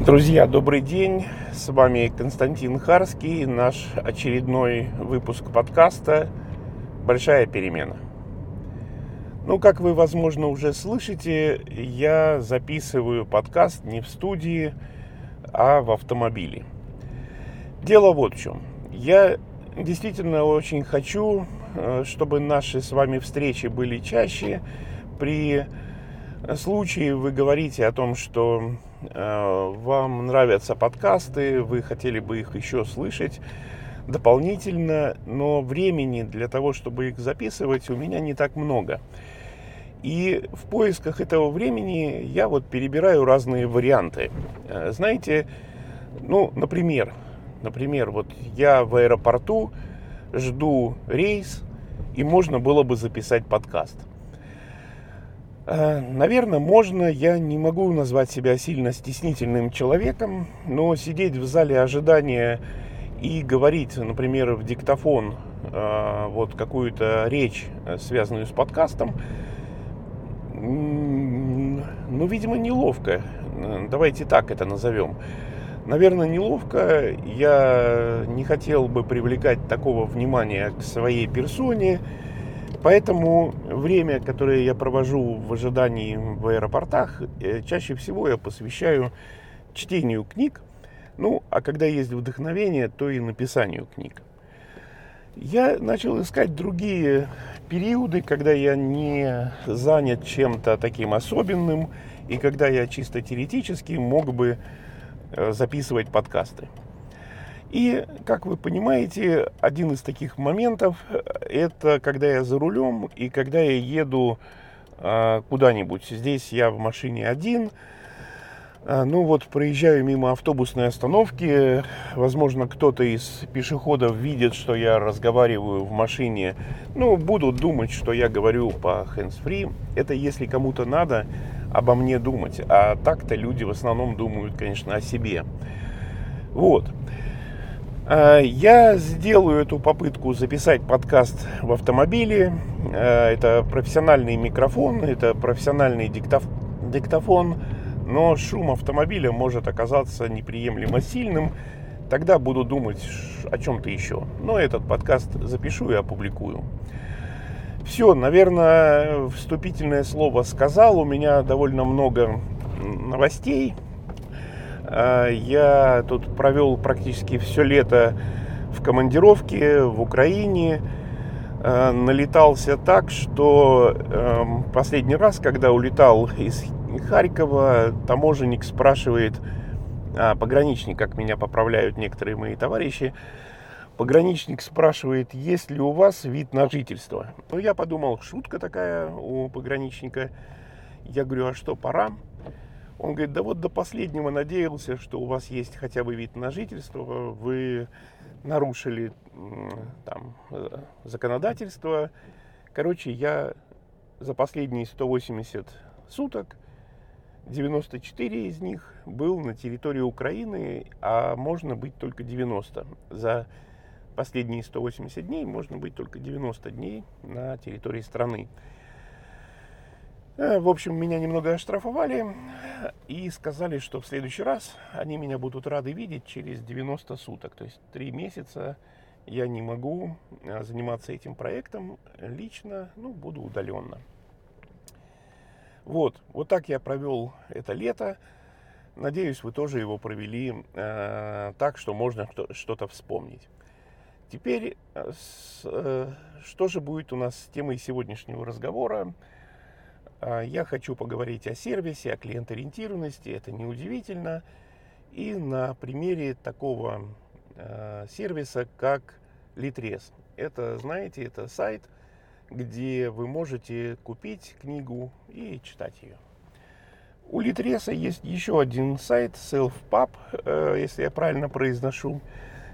Друзья, добрый день. С вами Константин Харский, наш очередной выпуск подкаста «Большая перемена». Ну, как вы, возможно, уже слышите, я записываю подкаст не в студии, а в автомобиле. Дело вот в чем. Я действительно очень хочу, э, чтобы наши с вами встречи были чаще. При случае вы говорите о том, что вам нравятся подкасты, вы хотели бы их еще слышать дополнительно, но времени для того, чтобы их записывать, у меня не так много. И в поисках этого времени я вот перебираю разные варианты. Э, знаете, ну, например, например, вот я в аэропорту жду рейс, и можно было бы записать подкаст. Э, Наверное, можно, я не могу назвать себя сильно стеснительным человеком, но сидеть в зале ожидания и говорить, например, в диктофон э, вот какую-то речь, э, связанную с подкастом, ну, видимо, неловко. Давайте так это назовем. Наверное, неловко. Я не хотел бы привлекать такого внимания к своей персоне. Поэтому время, которое я провожу в ожидании в аэропортах, э, чаще всего я посвящаю чтению книг. Ну, а когда есть вдохновение, то и написанию книг. Я начал искать другие периоды, когда я не занят чем-то таким особенным, и когда я чисто теоретически мог бы э, записывать подкасты. И, как вы понимаете, один из таких моментов это когда я за рулем и когда я еду э, куда-нибудь. Здесь я в машине один. Э, ну вот, проезжаю мимо автобусной остановки. Возможно, кто-то из пешеходов видит, что я разговариваю в машине. Ну, будут думать, что я говорю по hands-free. Это если кому-то надо обо мне думать. А так-то люди в основном думают, конечно, о себе. Вот. Э, я сделаю эту попытку записать подкаст в автомобиле. Э, это профессиональный микрофон, это профессиональный диктоф... диктофон, но шум автомобиля может оказаться неприемлемо сильным. Тогда буду думать о чем-то еще. Но этот подкаст запишу и опубликую. Все, наверное, вступительное слово сказал. У меня довольно много новостей. А, я тут провел практически все лето в командировке в Украине. А, налетался так, что эм, последний раз, когда улетал из Харькова, таможенник спрашивает, а, пограничник, как меня поправляют некоторые мои товарищи, пограничник спрашивает, есть ли у вас вид на жительство. Ну, я подумал, шутка такая у пограничника. Я говорю, а что, пора? Он говорит, да вот до последнего надеялся, что у вас есть хотя бы вид на жительство, вы нарушили там э, законодательство. Короче, я за последние 180 суток 94 из них был на территории Украины, а можно быть только 90. За последние 180 дней можно быть только 90 дней на территории страны. Э, в общем, меня немного оштрафовали и сказали, что в следующий раз они меня будут рады видеть через 90 суток. То есть три месяца я не могу э, заниматься этим проектом лично, ну, буду удаленно. Вот, вот так я провел это лето. Надеюсь, вы тоже его провели э, так, что можно что-то вспомнить. Теперь, э, с, э, что же будет у нас с темой сегодняшнего разговора? А, я хочу поговорить о сервисе, о клиент-ориентированности, это неудивительно. И на примере такого э, сервиса, как Litres. Это, знаете, это сайт, где вы можете купить книгу и читать ее. У Литреса есть еще один сайт, SelfPub, э, если я правильно произношу.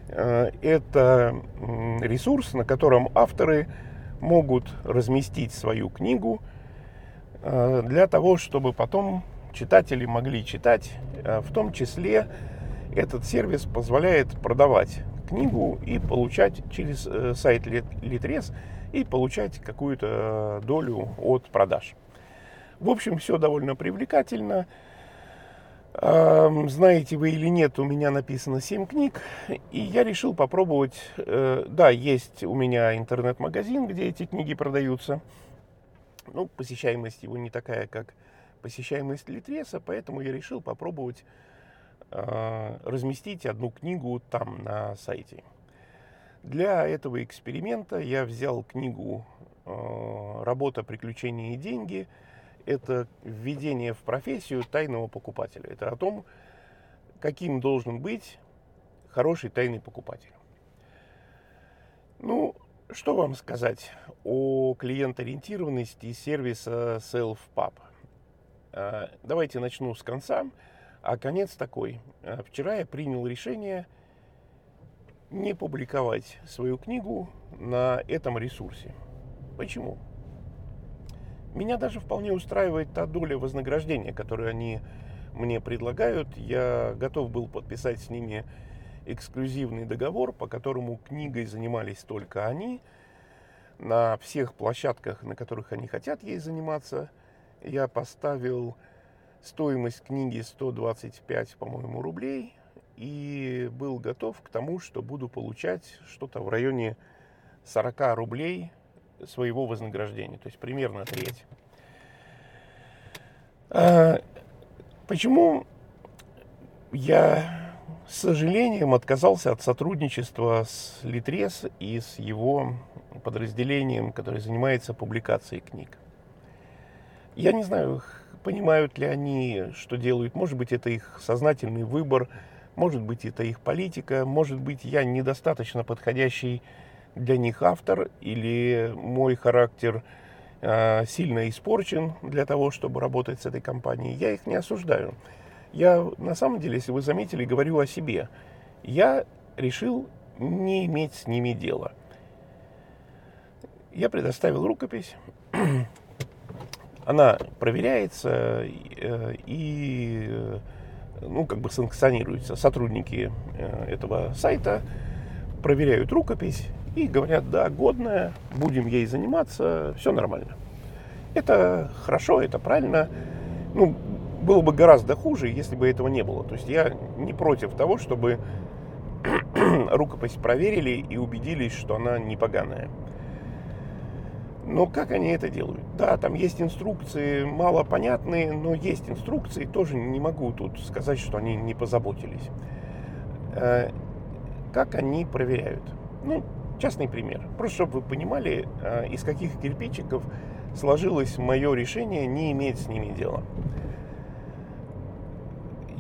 Э, это ресурс, на котором авторы могут разместить свою книгу – для того, чтобы потом читатели могли читать. Э, в том числе этот сервис позволяет продавать книгу и получать через э, сайт Литрес и получать какую-то долю от продаж. В общем, все довольно привлекательно. Знаете вы или нет, у меня написано 7 книг, и я решил попробовать. Э, да, есть у меня интернет-магазин, где эти книги продаются. Ну, посещаемость его не такая, как посещаемость Литреса, поэтому я решил попробовать э, разместить одну книгу там на сайте. Для этого эксперимента я взял книгу э, «Работа, приключения и деньги», это введение в профессию тайного покупателя. Это о том, каким должен быть хороший тайный покупатель. Ну, что вам сказать о клиент-ориентированности сервиса SelfPub? А, давайте начну с конца. А конец такой. А, вчера я принял решение не публиковать свою книгу на этом ресурсе. Почему? Меня даже вполне устраивает та доля вознаграждения, которую они мне предлагают. Я готов был подписать с ними эксклюзивный договор, по которому книгой занимались только они. На всех площадках, на которых они хотят ей заниматься, я поставил стоимость книги 125, по-моему, рублей и был готов к тому, что буду получать что-то в районе 40 рублей своего вознаграждения, то есть примерно треть. А, почему я с сожалением отказался от сотрудничества с Литрес и с его подразделением, которое занимается публикацией книг? Я не знаю, понимают ли они, что делают. Может быть, это их сознательный выбор, может быть, это их политика, может быть, я недостаточно подходящий для них автор или мой характер э, сильно испорчен для того, чтобы работать с этой компанией. Я их не осуждаю. Я на самом деле, если вы заметили, говорю о себе. Я решил не иметь с ними дела. Я предоставил рукопись. Она проверяется э, и э, ну, как бы санкционируется. Сотрудники э, этого сайта проверяют рукопись и говорят, да, годная, будем ей заниматься, все нормально. Это хорошо, это правильно. Ну, было бы гораздо хуже, если бы этого не было. То есть я не против того, чтобы рукопись проверили и убедились, что она не поганая. Но как они это делают? Да, там есть инструкции, мало понятные, но есть инструкции, тоже не могу тут сказать, что они не позаботились. Э, как они проверяют? Ну, Частный пример. Просто чтобы вы понимали, а, из каких кирпичиков сложилось мое решение не иметь с ними дела.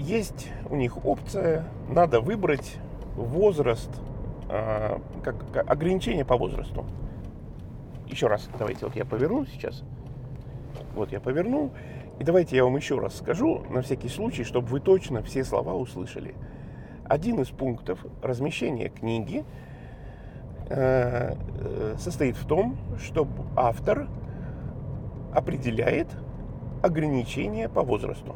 Есть у них опция, надо выбрать возраст, а, как, ограничение по возрасту. Еще раз, давайте, вот я поверну сейчас. Вот я повернул. И давайте я вам еще раз скажу, на всякий случай, чтобы вы точно все слова услышали. Один из пунктов размещения книги – Э, состоит в том, что автор определяет ограничения по возрасту.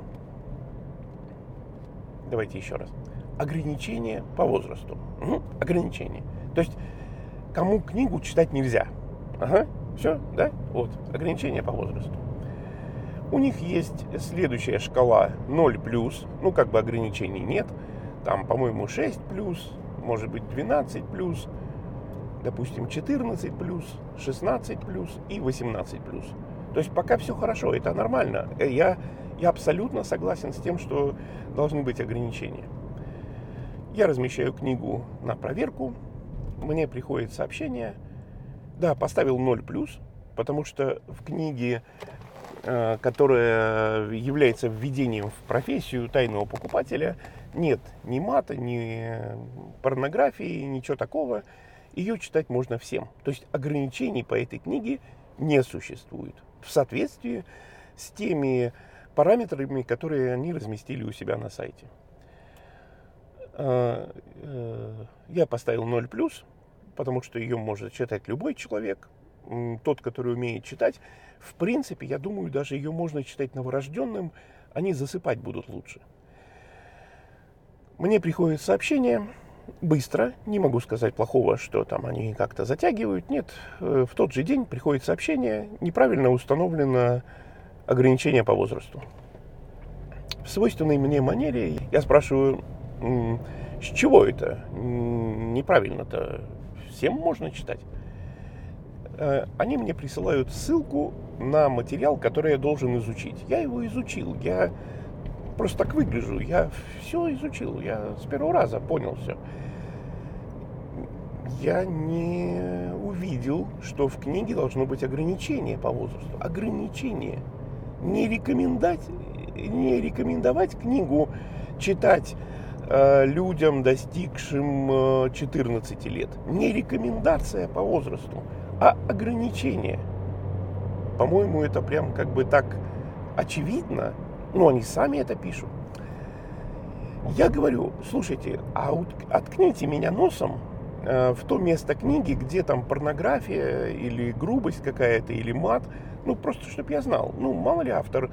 Давайте еще раз. Ограничения по возрасту. Угу. Ограничения. То есть, кому книгу читать нельзя. Ага, все, да? Вот, ограничения по возрасту. У них есть следующая шкала 0 плюс, ну как бы ограничений нет. Там, по-моему, 6 плюс, может быть 12 плюс, допустим, 14 плюс, 16 плюс и 18 плюс. То есть пока все хорошо, это нормально. Э, я, я абсолютно согласен с тем, что должны быть ограничения. Я размещаю книгу на проверку, мне приходит сообщение, да, поставил 0 плюс, потому что в книге, э, которая является введением в профессию тайного покупателя, нет ни мата, ни порнографии, ничего такого ее читать можно всем. То есть ограничений по этой книге не существует в соответствии с теми параметрами, которые они разместили у себя на сайте. А, э, я поставил 0 плюс, потому что ее может читать любой человек, тот, который умеет читать. В принципе, я думаю, даже ее можно читать новорожденным, они засыпать будут лучше. Мне приходит сообщение, быстро, не могу сказать плохого, что там они как-то затягивают. Нет, э, в тот же день приходит сообщение, неправильно установлено ограничение по возрасту. в свойственной мне манере я спрашиваю, с чего это? Неправильно-то. Всем можно читать. Э, они мне присылают ссылку на материал, который я должен изучить. Я его изучил. Я просто так выгляжу. Я все изучил. Я с первого раза понял все. Я не увидел, что в книге должно быть ограничение по возрасту. Ограничение. Не, рекомендать, не рекомендовать книгу читать э, людям, достигшим э, 14 лет. Не рекомендация по возрасту, а ограничение. По-моему, это прям как бы так очевидно, ну, они сами это пишут. Я говорю, слушайте, а откните меня носом э, в то место книги, где там порнография или грубость какая-то, или мат. Ну, просто, чтобы я знал. Ну, мало ли автор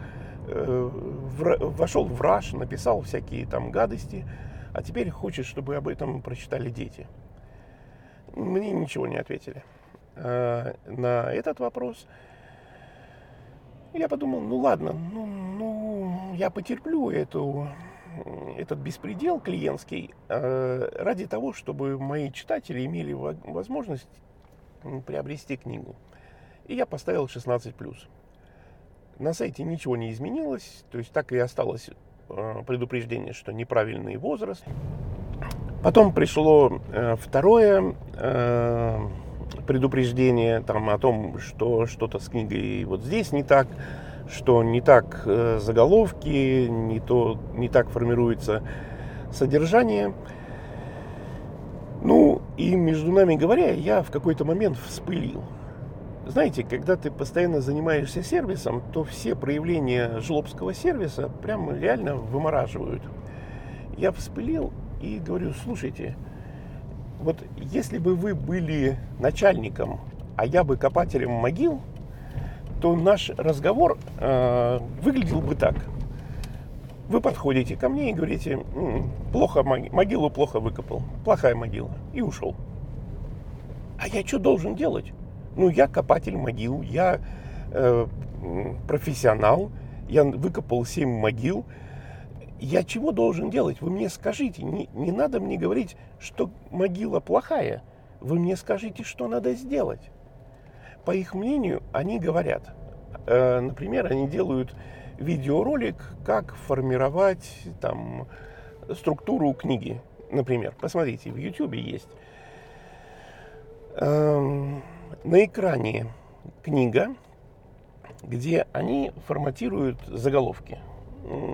э, вошел в раж, написал всякие там гадости, а теперь хочет, чтобы об этом прочитали дети. Мне ничего не ответили э, на этот вопрос. Я подумал, ну ладно, ну, ну я потерплю эту, этот беспредел клиентский э, ради того, чтобы мои читатели имели возможность приобрести книгу. И я поставил 16+. На сайте ничего не изменилось, то есть так и осталось э, предупреждение, что неправильный возраст. Потом пришло э, второе э, предупреждение там, о том, что что-то с книгой вот здесь не так, что не так заголовки, не, то, не так формируется содержание. Ну, и между нами говоря, я в какой-то момент вспылил. Знаете, когда ты постоянно занимаешься сервисом, то все проявления жлобского сервиса прям реально вымораживают. Я вспылил и говорю, слушайте, вот если бы вы были начальником, а я бы копателем могил, то наш разговор э, выглядел бы так. Вы подходите ко мне и говорите, плохо могилу плохо выкопал, плохая могила, и ушел. А я что должен делать? Ну, я копатель могил, я э, профессионал, я выкопал 7 могил, я чего должен делать? Вы мне скажите, не, не надо мне говорить, что могила плохая. Вы мне скажите, что надо сделать. По их мнению, они говорят, э, например, они делают видеоролик, как формировать там структуру книги. Например, посмотрите, в YouTube есть. Э, на экране книга, где они форматируют заголовки.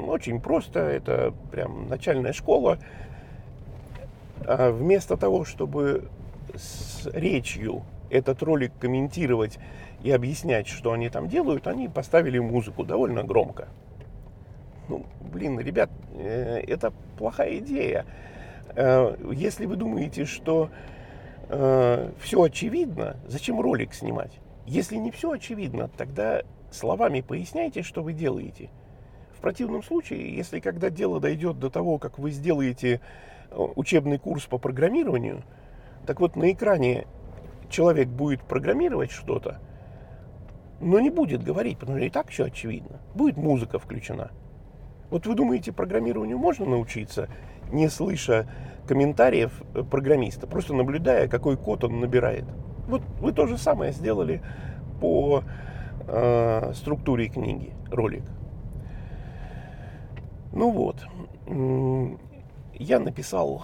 Очень просто, это прям начальная школа. А вместо того, чтобы с речью этот ролик комментировать и объяснять, что они там делают, они поставили музыку довольно громко. Ну, блин, ребят, э, это плохая идея. Э, если вы думаете, что э, все очевидно, зачем ролик снимать? Если не все очевидно, тогда словами поясняйте, что вы делаете – противном случае, если когда дело дойдет до того, как вы сделаете э, учебный курс по программированию, так вот на экране человек будет программировать что-то, но не будет говорить, потому что и так все очевидно. Будет музыка включена. Вот вы думаете, программированию можно научиться, не слыша комментариев программиста, просто наблюдая, какой код он набирает. Вот вы то же самое сделали по э, структуре книги, ролик. Ну вот, я написал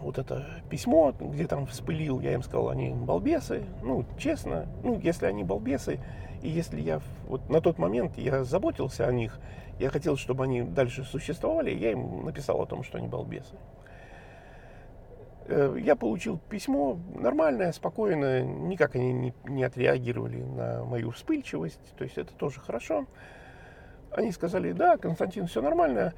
вот это письмо, где там вспылил, я им сказал, они балбесы. Ну, честно, ну, если они балбесы, и если я вот на тот момент я заботился о них, я хотел, чтобы они дальше существовали, я им написал о том, что они балбесы. Э, я получил письмо нормальное, спокойное, никак они не, не отреагировали на мою вспыльчивость, то есть это тоже хорошо. Они сказали, да, Константин, все нормально.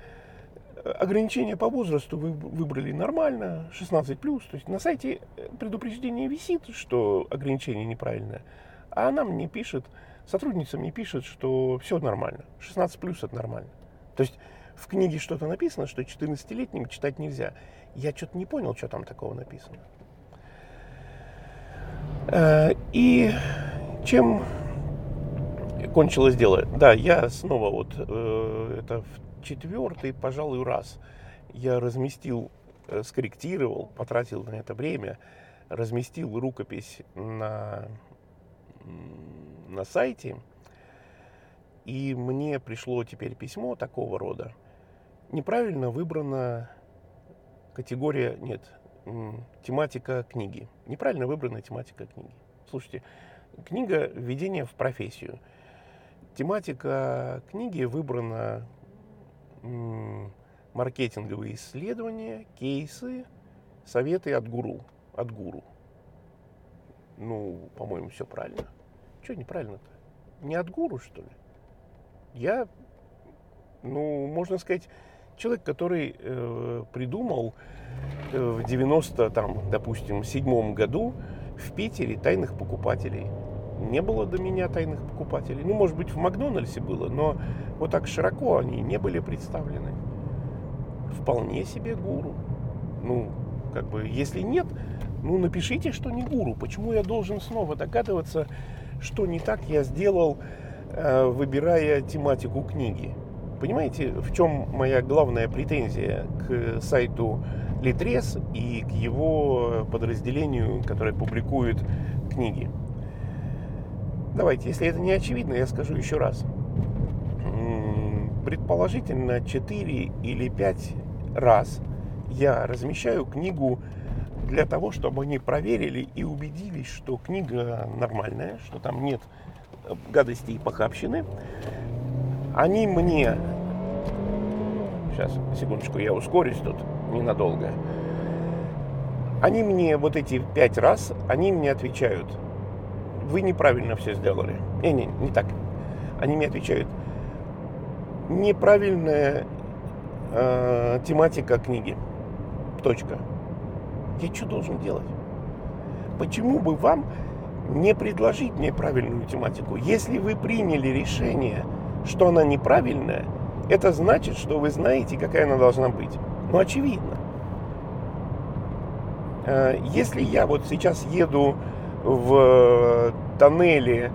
Ограничение по возрасту вы выбрали нормально, 16+. То есть на сайте предупреждение висит, что ограничение неправильное. А она мне пишет, сотрудница мне пишет, что все нормально. 16 плюс это нормально. То есть в книге что-то написано, что 14-летним читать нельзя. Я что-то не понял, что там такого написано. Э, и чем кончилось дело. Да, я снова вот, э, это четвертый, пожалуй, раз я разместил, э, скорректировал, потратил на это время, разместил рукопись на, на сайте, и мне пришло теперь письмо такого рода. Неправильно выбрана категория, нет, тематика книги. Неправильно выбрана тематика книги. Слушайте, книга «Введение в профессию». Тематика книги выбрана маркетинговые исследования, кейсы, советы от гуру. От гуру. Ну, по-моему, все правильно. Что неправильно-то? Не от гуру, что ли? Я, ну, можно сказать, человек, который э, придумал э, в 90, там, допустим, седьмом году в Питере тайных покупателей. Не было до меня тайных покупателей. Ну, может быть, в Макдональдсе было, но вот так широко они не были представлены. Вполне себе гуру. Ну, как бы, если нет, ну, напишите, что не гуру. Почему я должен снова догадываться, что не так я сделал, э, выбирая тематику книги? Понимаете, в чем моя главная претензия к сайту Литрес и к его подразделению, которое публикует книги? Давайте, если это не очевидно, я скажу еще раз. Предположительно, 4 или 5 раз я размещаю книгу для того, чтобы они проверили и убедились, что книга нормальная, что там нет гадости и похабщины. Они мне... Сейчас, секундочку, я ускорюсь тут ненадолго. Они мне вот эти пять раз, они мне отвечают, вы неправильно все сделали. Не, не, не так. Они мне отвечают, неправильная э, тематика книги. Точка. Я что должен делать? Почему бы вам не предложить мне правильную тематику? Если вы приняли решение, что она неправильная, это значит, что вы знаете, какая она должна быть. Ну, очевидно. Э, если я вот сейчас еду в тоннеле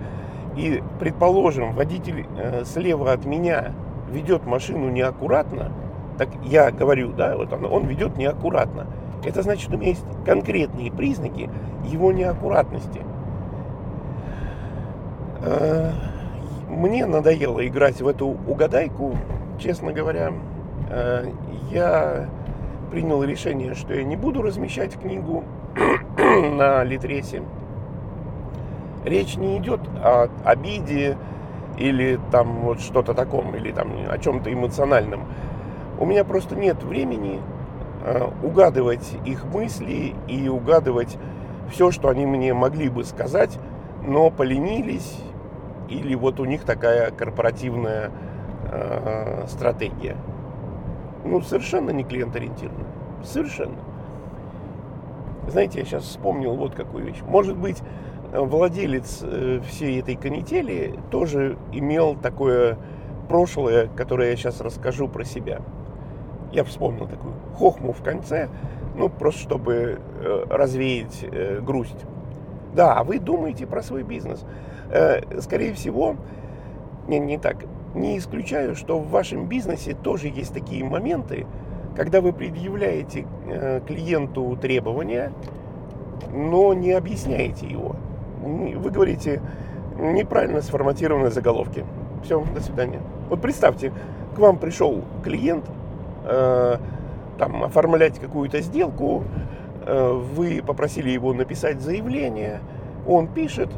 и, предположим, водитель э, слева от меня ведет машину неаккуратно, так я говорю, да, вот он, он ведет неаккуратно. Это значит, у меня есть конкретные признаки его неаккуратности. Э, мне надоело играть в эту угадайку, честно говоря. Э, я принял решение, что я не буду размещать книгу на Литресе. Речь не идет о обиде или там вот что-то таком, или там о чем-то эмоциональном. У меня просто нет времени угадывать их мысли и угадывать все, что они мне могли бы сказать, но поленились, или вот у них такая корпоративная э, стратегия. Ну, совершенно не клиент-ориентированная. Совершенно. Знаете, я сейчас вспомнил вот какую вещь. Может быть, владелец э, всей этой канители тоже имел такое прошлое, которое я сейчас расскажу про себя. Я вспомнил такую хохму в конце, ну, просто чтобы э, развеять э, грусть. Да, а вы думаете про свой бизнес. Скорее всего, не, не так, не исключаю, что в вашем бизнесе тоже есть такие моменты, когда вы предъявляете клиенту требования, но не объясняете его вы говорите неправильно сформатированные заголовки. Все, до свидания. Вот представьте, к вам пришел клиент, э, там, оформлять какую-то сделку, э, вы попросили его написать заявление, он пишет,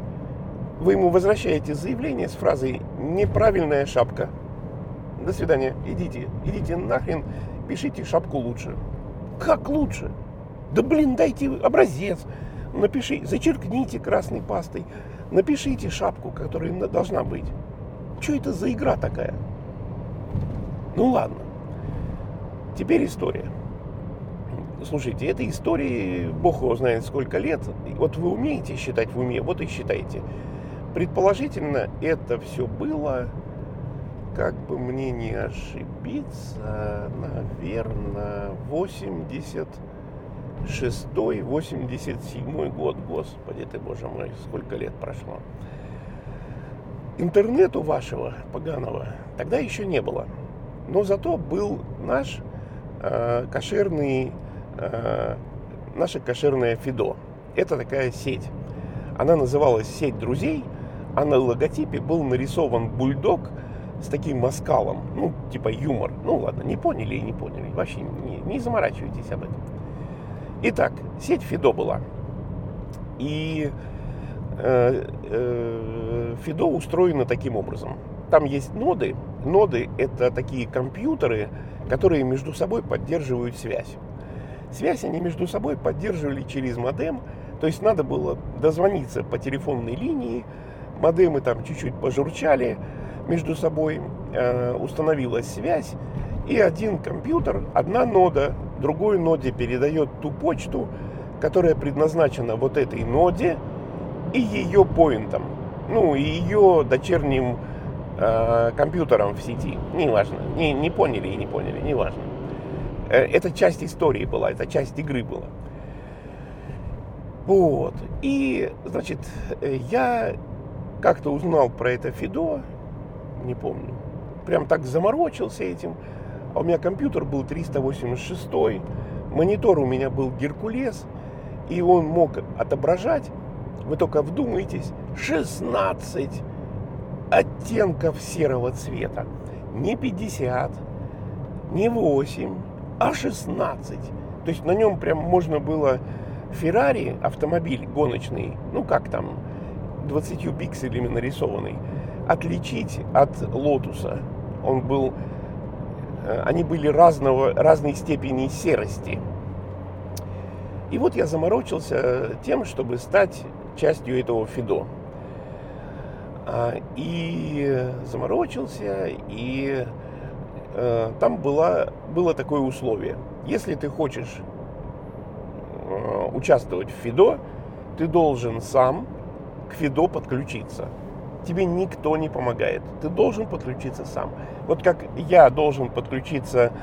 вы ему возвращаете заявление с фразой «неправильная шапка». До свидания, идите, идите нахрен, пишите шапку лучше. Как лучше? Да блин, дайте образец, напиши, зачеркните красной пастой, напишите шапку, которая должна быть. Что это за игра такая? Ну ладно. Теперь история. Слушайте, этой истории, бог его знает сколько лет. Вот вы умеете считать в уме, вот и считайте. Предположительно, это все было, как бы мне не ошибиться, наверное, 80 шестой, 87 год, господи ты, боже мой, сколько лет прошло. Интернету вашего поганого тогда еще не было. Но зато был наш кошерный, э, наша кошерная Фидо. Это такая сеть. Она называлась «Сеть друзей», а на логотипе был нарисован бульдог с таким маскалом, ну, типа юмор. Ну, ладно, не поняли и не поняли. Вообще не, не заморачивайтесь об этом. Итак, сеть Фидо была. И э, э, Фидо устроена таким образом. Там есть ноды. Ноды – это такие компьютеры, которые между собой поддерживают связь. Связь они между собой поддерживали через модем, то есть надо было дозвониться по телефонной линии, модемы там чуть-чуть пожурчали между собой, э, установилась связь, и один компьютер, одна нода другой ноде передает ту почту, которая предназначена вот этой ноде и ее поинтом, ну, и ее дочерним э, компьютером в сети. Неважно, не, не поняли и не поняли, неважно. Э, это часть истории была, это часть игры была. Вот. И, значит, я как-то узнал про это Фидо, не помню. Прям так заморочился этим. А у меня компьютер был 386, монитор у меня был Геркулес, и он мог отображать, вы только вдумайтесь, 16 оттенков серого цвета. Не 50, не 8, а 16. То есть на нем прям можно было Феррари, автомобиль гоночный, ну как там, 20 пикселями нарисованный, отличить от Лотуса. Он был, э, они были разного, разной степени серости. И вот я заморочился тем, чтобы стать частью этого Фидо. А, и заморочился, и э, там было, было такое условие. Если ты хочешь э, участвовать в Фидо, ты должен сам к Фидо подключиться. Тебе никто не помогает. Ты должен подключиться сам. Вот как я должен подключиться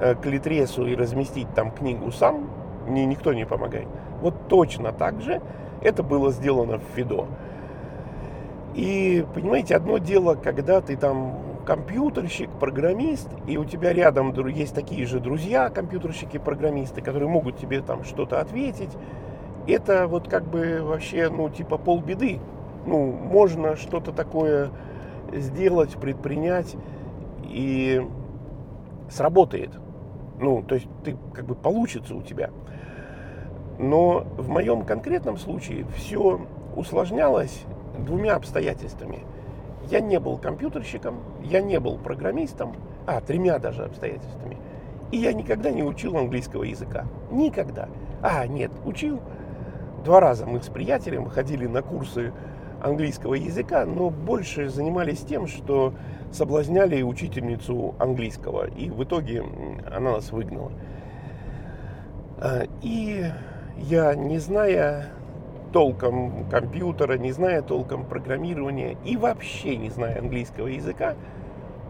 э, к Литресу и разместить там книгу сам, мне никто не помогает. Вот точно так же это было сделано в Фидо. И, понимаете, одно дело, когда ты там компьютерщик, программист, и у тебя рядом есть такие же друзья, компьютерщики, программисты, которые могут тебе там что-то ответить, это вот как бы вообще, ну, типа полбеды. Ну, можно что-то такое сделать, предпринять, и сработает. Ну, то есть ты как бы получится у тебя. Но в моем конкретном случае все усложнялось двумя обстоятельствами. Я не был компьютерщиком, я не был программистом, а, тремя даже обстоятельствами. И я никогда не учил английского языка. Никогда. А, нет, учил, Два раза мы с приятелем ходили на курсы английского языка, но больше занимались тем, что соблазняли учительницу английского. И в итоге она нас выгнала. А, и я, не зная толком компьютера, не зная толком программирования и вообще не зная английского языка,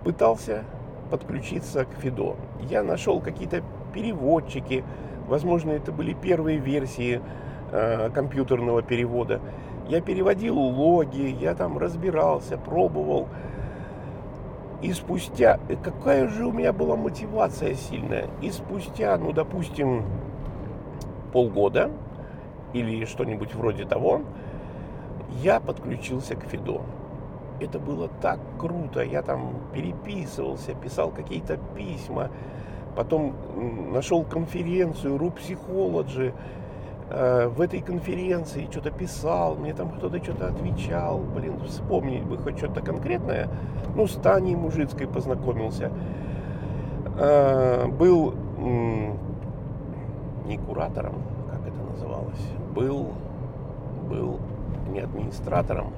пытался подключиться к Фидо. Я нашел какие-то переводчики, возможно, это были первые версии Э, компьютерного перевода. Я переводил логи, я там разбирался, пробовал. И спустя, э, какая же у меня была мотивация сильная, и спустя, ну, допустим, полгода или что-нибудь вроде того, я подключился к Фидо. Это было так круто. Я там переписывался, писал какие-то письма, потом нашел конференцию RU Psychology, Э, в этой конференции что-то писал, мне там кто-то что-то отвечал, блин, вспомнить бы хоть что-то конкретное. Ну, с Таней Мужицкой познакомился. Э, был не куратором, как это называлось, был, был не администратором,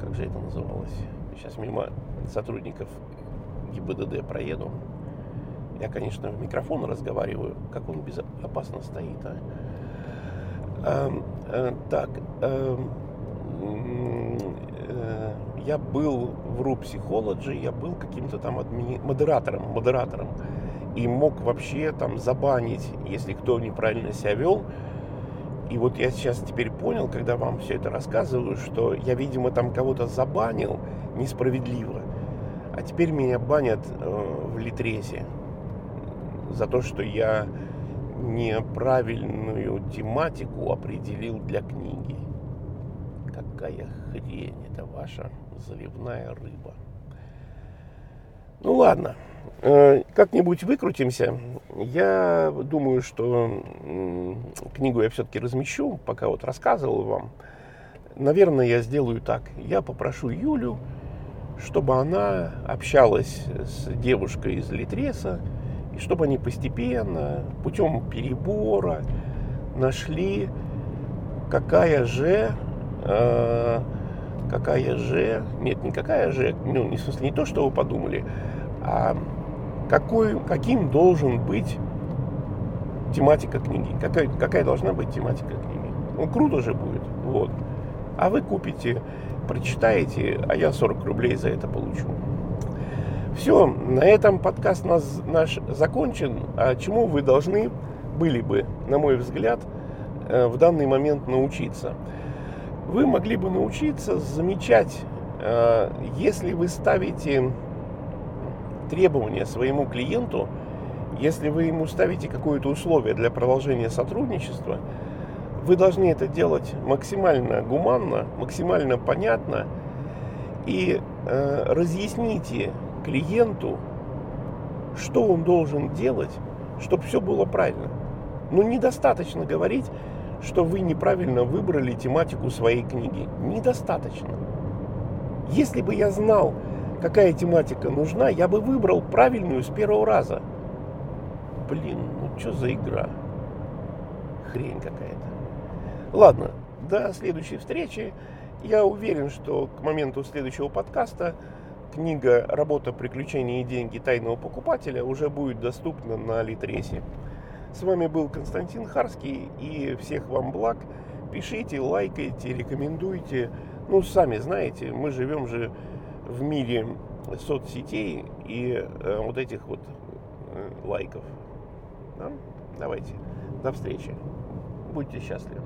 как же это называлось. Сейчас мимо сотрудников ГИБДД проеду. Я, конечно, в микрофон разговариваю, как он безопасно стоит, а? Эм, э, так, э, э, я был в RU Psychology, я был каким-то там админи... модератором, модератором. И мог вообще там забанить, если кто неправильно себя вел. И вот я сейчас теперь понял, когда вам все это рассказываю, что я, видимо, там кого-то забанил несправедливо. А теперь меня банят э, в Литресе за то, что я неправильную тематику определил для книги. Какая хрень, это ваша заливная рыба. Ну ладно, э, как-нибудь выкрутимся. Я думаю, что книгу я все-таки размещу, пока вот рассказывал вам. Наверное, я сделаю так. Я попрошу Юлю, чтобы она общалась с девушкой из Литреса, и чтобы они постепенно, путем перебора, нашли, какая же, э, какая же, нет, не какая же, ну, не, в смысле, не то, что вы подумали, а какой, каким должен быть тематика книги, какая, какая должна быть тематика книги. Ну, круто же будет, вот. А вы купите, прочитаете, а я 40 рублей за это получу. Все, на этом подкаст нас, наш закончен. А чему вы должны были бы, на мой взгляд, э, в данный момент научиться? Вы могли бы научиться замечать, э, если вы ставите требования своему клиенту, если вы ему ставите какое-то условие для продолжения сотрудничества, вы должны это делать максимально гуманно, максимально понятно и э, разъясните клиенту, что он должен делать, чтобы все было правильно. Но недостаточно говорить, что вы неправильно выбрали тематику своей книги. Недостаточно. Если бы я знал, какая тематика нужна, я бы выбрал правильную с первого раза. Блин, ну что за игра? Хрень какая-то. Ладно, до следующей встречи. Я уверен, что к моменту следующего подкаста книга «Работа, приключения и деньги тайного покупателя» уже будет доступна на Литресе. С вами был Константин Харский и всех вам благ. Пишите, лайкайте, рекомендуйте. Ну, сами знаете, мы живем же в мире соцсетей и э, вот этих вот э, лайков. Да? Давайте. До встречи. Будьте счастливы.